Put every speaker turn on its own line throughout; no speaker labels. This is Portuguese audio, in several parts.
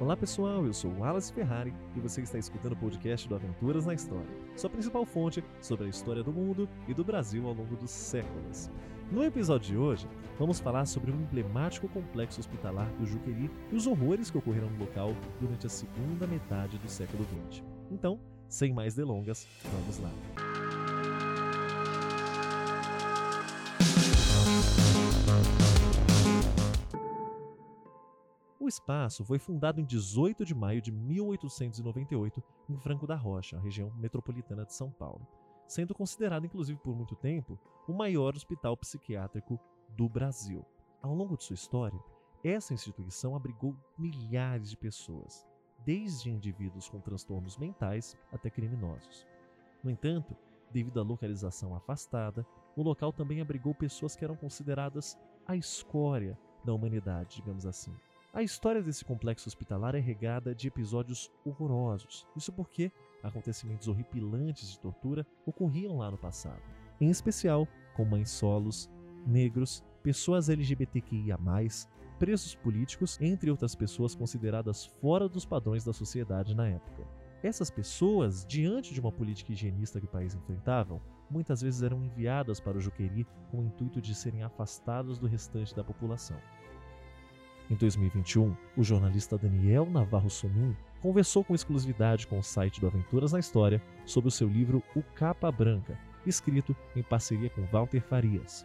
Olá pessoal, eu sou o Wallace Ferrari e você está escutando o podcast do Aventuras na História, sua principal fonte sobre a história do mundo e do Brasil ao longo dos séculos. No episódio de hoje, vamos falar sobre um emblemático complexo hospitalar do Juqueri e os horrores que ocorreram no local durante a segunda metade do século XX. Então, sem mais delongas, vamos lá. O espaço foi fundado em 18 de maio de 1898 em Franco da Rocha, região metropolitana de São Paulo, sendo considerado inclusive por muito tempo o maior hospital psiquiátrico do Brasil. Ao longo de sua história, essa instituição abrigou milhares de pessoas, desde indivíduos com transtornos mentais até criminosos. No entanto, devido à localização afastada, o local também abrigou pessoas que eram consideradas a escória da humanidade, digamos assim. A história desse complexo hospitalar é regada de episódios horrorosos. Isso porque acontecimentos horripilantes de tortura ocorriam lá no passado. Em especial com mães solos, negros, pessoas LGBTQIA, presos políticos, entre outras pessoas consideradas fora dos padrões da sociedade na época. Essas pessoas, diante de uma política higienista que o país enfrentava, muitas vezes eram enviadas para o Juqueri com o intuito de serem afastados do restante da população. Em 2021, o jornalista Daniel Navarro Sonin conversou com exclusividade com o site do Aventuras na História sobre o seu livro O Capa Branca, escrito em parceria com Walter Farias.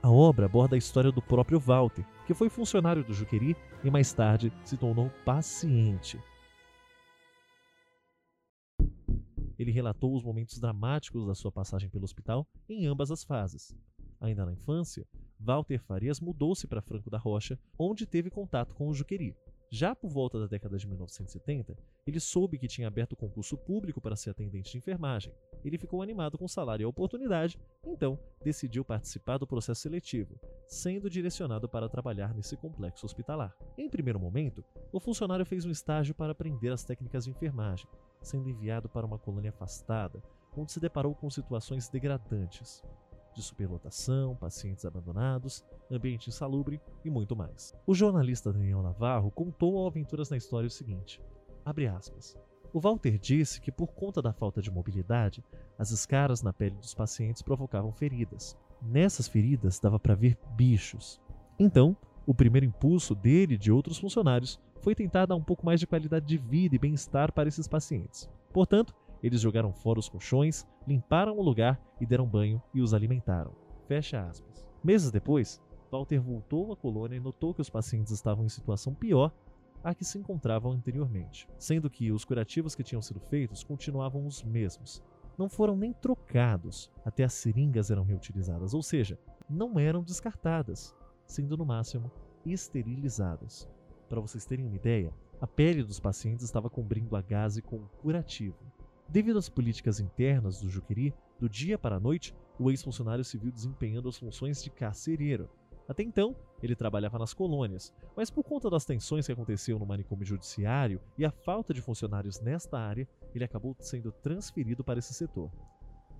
A obra aborda a história do próprio Walter, que foi funcionário do Juqueri e mais tarde se tornou paciente. Ele relatou os momentos dramáticos da sua passagem pelo hospital em ambas as fases. Ainda na infância, Walter Farias mudou-se para Franco da Rocha, onde teve contato com o Juqueri. Já por volta da década de 1970, ele soube que tinha aberto concurso público para ser atendente de enfermagem. Ele ficou animado com o salário e a oportunidade, então decidiu participar do processo seletivo, sendo direcionado para trabalhar nesse complexo hospitalar. Em primeiro momento, o funcionário fez um estágio para aprender as técnicas de enfermagem, sendo enviado para uma colônia afastada, onde se deparou com situações degradantes de superlotação, pacientes abandonados, ambiente insalubre e muito mais. O jornalista Daniel Navarro contou ao Aventuras na História o seguinte: aspas. O Walter disse que por conta da falta de mobilidade, as escaras na pele dos pacientes provocavam feridas. Nessas feridas dava para ver bichos. Então, o primeiro impulso dele e de outros funcionários foi tentar dar um pouco mais de qualidade de vida e bem-estar para esses pacientes. Portanto, eles jogaram fora os colchões, limparam o lugar e deram banho e os alimentaram. Fecha aspas. Meses depois, Walter voltou à colônia e notou que os pacientes estavam em situação pior a que se encontravam anteriormente, sendo que os curativos que tinham sido feitos continuavam os mesmos. Não foram nem trocados, até as seringas eram reutilizadas, ou seja, não eram descartadas, sendo no máximo esterilizadas. Para vocês terem uma ideia, a pele dos pacientes estava cobrindo a gaze com curativo. Devido às políticas internas do Juqueri, do dia para a noite, o ex-funcionário se viu desempenhando as funções de carcereiro. Até então, ele trabalhava nas colônias, mas por conta das tensões que aconteciam no manicômio judiciário e a falta de funcionários nesta área, ele acabou sendo transferido para esse setor.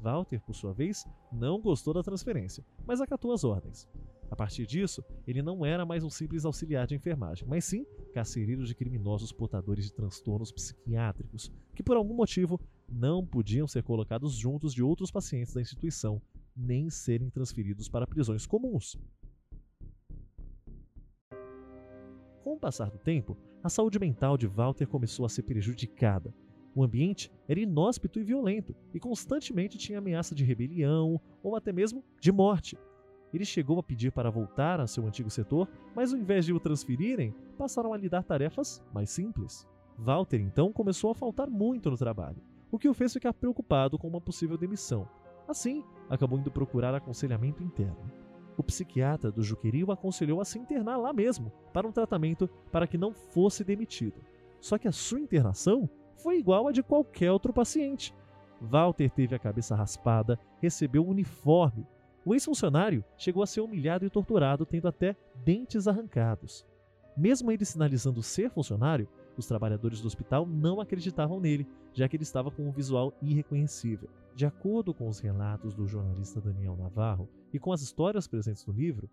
Walter, por sua vez, não gostou da transferência, mas acatou as ordens. A partir disso, ele não era mais um simples auxiliar de enfermagem, mas sim carcereiro de criminosos portadores de transtornos psiquiátricos, que por algum motivo não podiam ser colocados juntos de outros pacientes da instituição, nem serem transferidos para prisões comuns. Com o passar do tempo, a saúde mental de Walter começou a ser prejudicada. O ambiente era inóspito e violento, e constantemente tinha ameaça de rebelião ou até mesmo de morte. Ele chegou a pedir para voltar a seu antigo setor, mas ao invés de o transferirem, passaram a lhe dar tarefas mais simples. Walter então começou a faltar muito no trabalho, o que o fez ficar preocupado com uma possível demissão. Assim, acabou indo procurar aconselhamento interno. O psiquiatra do Juqueri o aconselhou a se internar lá mesmo, para um tratamento para que não fosse demitido. Só que a sua internação foi igual a de qualquer outro paciente. Walter teve a cabeça raspada, recebeu um uniforme o ex-funcionário chegou a ser humilhado e torturado, tendo até dentes arrancados. Mesmo ele sinalizando ser funcionário, os trabalhadores do hospital não acreditavam nele, já que ele estava com um visual irreconhecível. De acordo com os relatos do jornalista Daniel Navarro e com as histórias presentes no livro,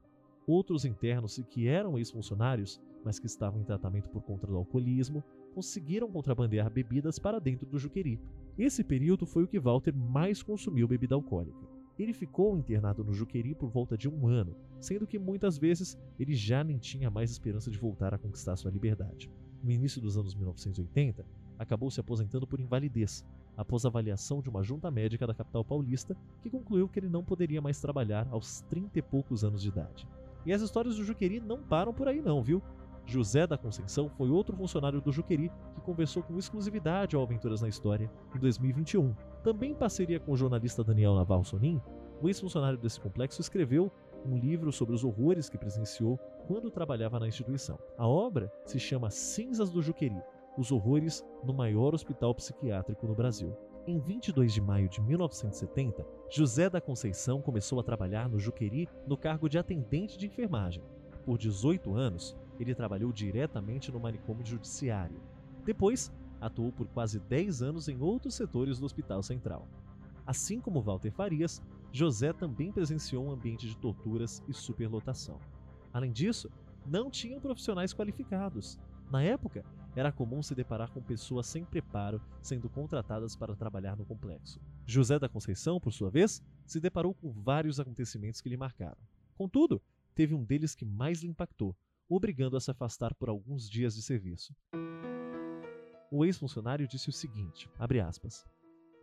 Outros internos que eram ex-funcionários, mas que estavam em tratamento por conta do alcoolismo, conseguiram contrabandear bebidas para dentro do Juqueri. Esse período foi o que Walter mais consumiu bebida alcoólica. Ele ficou internado no Juqueri por volta de um ano, sendo que muitas vezes ele já nem tinha mais esperança de voltar a conquistar sua liberdade. No início dos anos 1980, acabou se aposentando por invalidez, após avaliação de uma junta médica da capital paulista, que concluiu que ele não poderia mais trabalhar aos 30 e poucos anos de idade. E as histórias do Juqueri não param por aí não, viu? José da Conceição foi outro funcionário do Juqueri que conversou com exclusividade ao Aventuras na História em 2021. Também em parceria com o jornalista Daniel Navarro Sonin, o ex-funcionário desse complexo escreveu um livro sobre os horrores que presenciou quando trabalhava na instituição. A obra se chama Cinzas do Juqueri, os horrores no maior hospital psiquiátrico no Brasil. Em 22 de maio de 1970, José da Conceição começou a trabalhar no Juqueri no cargo de atendente de enfermagem. Por 18 anos, ele trabalhou diretamente no manicômio judiciário. Depois, atuou por quase 10 anos em outros setores do Hospital Central. Assim como Walter Farias, José também presenciou um ambiente de torturas e superlotação. Além disso, não tinham profissionais qualificados. Na época, era comum se deparar com pessoas sem preparo sendo contratadas para trabalhar no complexo. José da Conceição, por sua vez, se deparou com vários acontecimentos que lhe marcaram. Contudo, teve um deles que mais lhe impactou, obrigando a se afastar por alguns dias de serviço. O ex-funcionário disse o seguinte, aspas,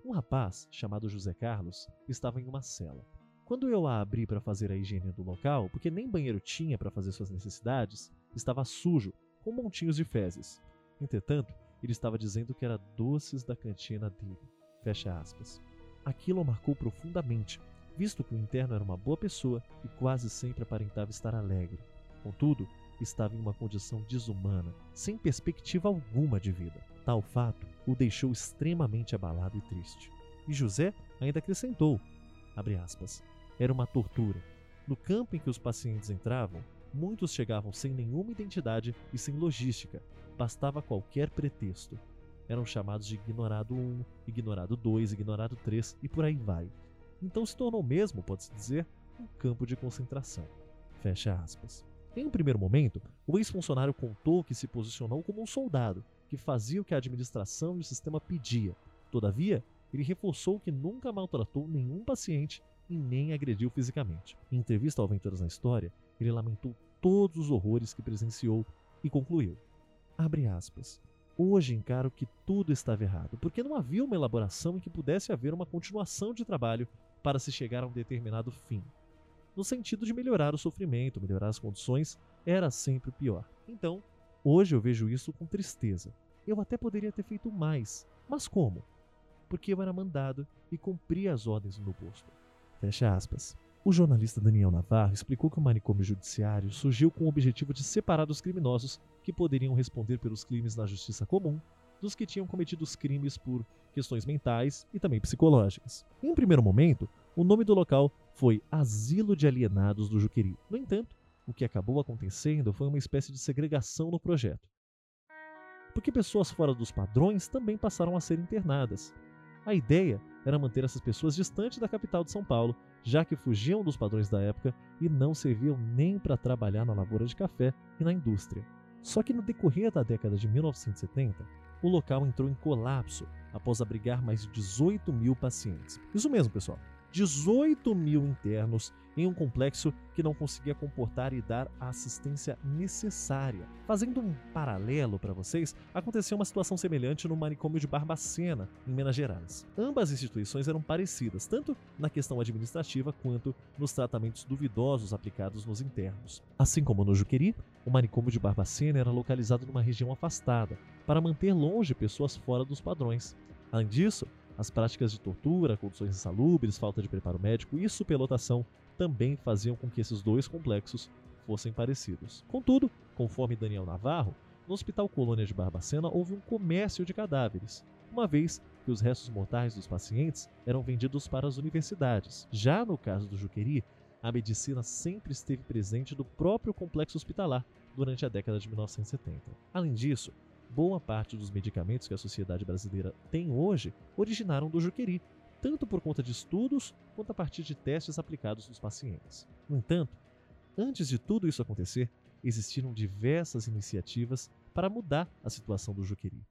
um rapaz, chamado José Carlos, estava em uma cela. Quando eu a abri para fazer a higiene do local, porque nem banheiro tinha para fazer suas necessidades, estava sujo, com montinhos de fezes. Entretanto, ele estava dizendo que era doces da cantina dele. Fecha aspas. Aquilo o marcou profundamente, visto que o interno era uma boa pessoa e quase sempre aparentava estar alegre. Contudo, estava em uma condição desumana, sem perspectiva alguma de vida. Tal fato o deixou extremamente abalado e triste. E José ainda acrescentou, aspas, era uma tortura. No campo em que os pacientes entravam, muitos chegavam sem nenhuma identidade e sem logística, bastava qualquer pretexto. Eram chamados de ignorado 1, ignorado 2, ignorado 3 e por aí vai. Então se tornou mesmo, pode-se dizer, um campo de concentração. Fecha aspas. Em um primeiro momento, o ex-funcionário contou que se posicionou como um soldado, que fazia o que a administração e o sistema pedia. Todavia, ele reforçou que nunca maltratou nenhum paciente e nem agrediu fisicamente. Em entrevista ao Aventuras na História, ele lamentou todos os horrores que presenciou e concluiu: aspas. Hoje encaro que tudo estava errado, porque não havia uma elaboração em que pudesse haver uma continuação de trabalho para se chegar a um determinado fim no sentido de melhorar o sofrimento, melhorar as condições, era sempre pior. Então, hoje eu vejo isso com tristeza. Eu até poderia ter feito mais, mas como? Porque eu era mandado e cumpria as ordens do meu posto. Fecha aspas. O jornalista Daniel Navarro explicou que o manicômio judiciário surgiu com o objetivo de separar os criminosos que poderiam responder pelos crimes na justiça comum dos que tinham cometido os crimes por questões mentais e também psicológicas. Em primeiro momento, o nome do local foi Asilo de Alienados do Juqueri. No entanto, o que acabou acontecendo foi uma espécie de segregação no projeto. Porque pessoas fora dos padrões também passaram a ser internadas. A ideia era manter essas pessoas distantes da capital de São Paulo, já que fugiam dos padrões da época e não serviam nem para trabalhar na lavoura de café e na indústria. Só que no decorrer da década de 1970, o local entrou em colapso após abrigar mais de 18 mil pacientes. Isso mesmo, pessoal. 18 mil internos em um complexo que não conseguia comportar e dar a assistência necessária. Fazendo um paralelo para vocês, aconteceu uma situação semelhante no manicômio de Barbacena, em Minas Gerais. Ambas instituições eram parecidas, tanto na questão administrativa quanto nos tratamentos duvidosos aplicados nos internos. Assim como no Juqueri, o manicômio de Barbacena era localizado numa região afastada, para manter longe pessoas fora dos padrões. Além disso, as práticas de tortura, condições insalubres, falta de preparo médico e superlotação também faziam com que esses dois complexos fossem parecidos. Contudo, conforme Daniel Navarro, no Hospital Colônia de Barbacena houve um comércio de cadáveres, uma vez que os restos mortais dos pacientes eram vendidos para as universidades. Já no caso do Juqueri, a medicina sempre esteve presente no próprio complexo hospitalar durante a década de 1970. Além disso, boa parte dos medicamentos que a sociedade brasileira tem hoje originaram do Juqueri, tanto por conta de estudos quanto a partir de testes aplicados nos pacientes. No entanto, Antes de tudo isso acontecer, existiram diversas iniciativas para mudar a situação do Juqueri.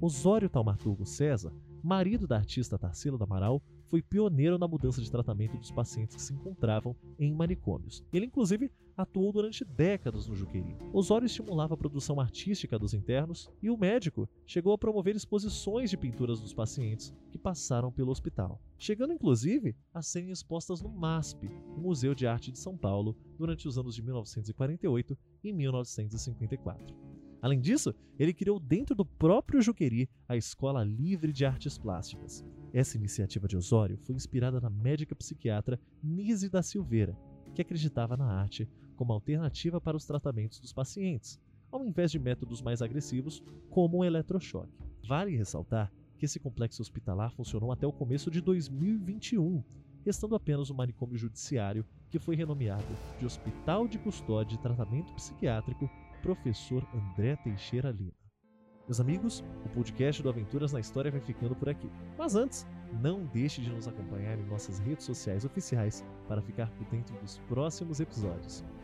Osório Taumaturgo César, marido da artista Tarsila do Amaral, foi pioneiro na mudança de tratamento dos pacientes que se encontravam em manicômios. Ele, inclusive, atuou durante décadas no Juqueri. Osório estimulava a produção artística dos internos e o médico chegou a promover exposições de pinturas dos pacientes que passaram pelo hospital, chegando inclusive a serem expostas no MASP, o Museu de Arte de São Paulo, durante os anos de 1948 e 1954. Além disso, ele criou dentro do próprio Juqueri a Escola Livre de Artes Plásticas. Essa iniciativa de Osório foi inspirada na médica psiquiatra Nise da Silveira, que acreditava na arte como alternativa para os tratamentos dos pacientes, ao invés de métodos mais agressivos, como o eletrochoque. Vale ressaltar que esse complexo hospitalar funcionou até o começo de 2021, restando apenas o manicômio judiciário, que foi renomeado de Hospital de Custódia e Tratamento Psiquiátrico professor André Teixeira Lima. Meus amigos, o podcast do Aventuras na História vai ficando por aqui. Mas antes, não deixe de nos acompanhar em nossas redes sociais oficiais para ficar por dentro dos próximos episódios.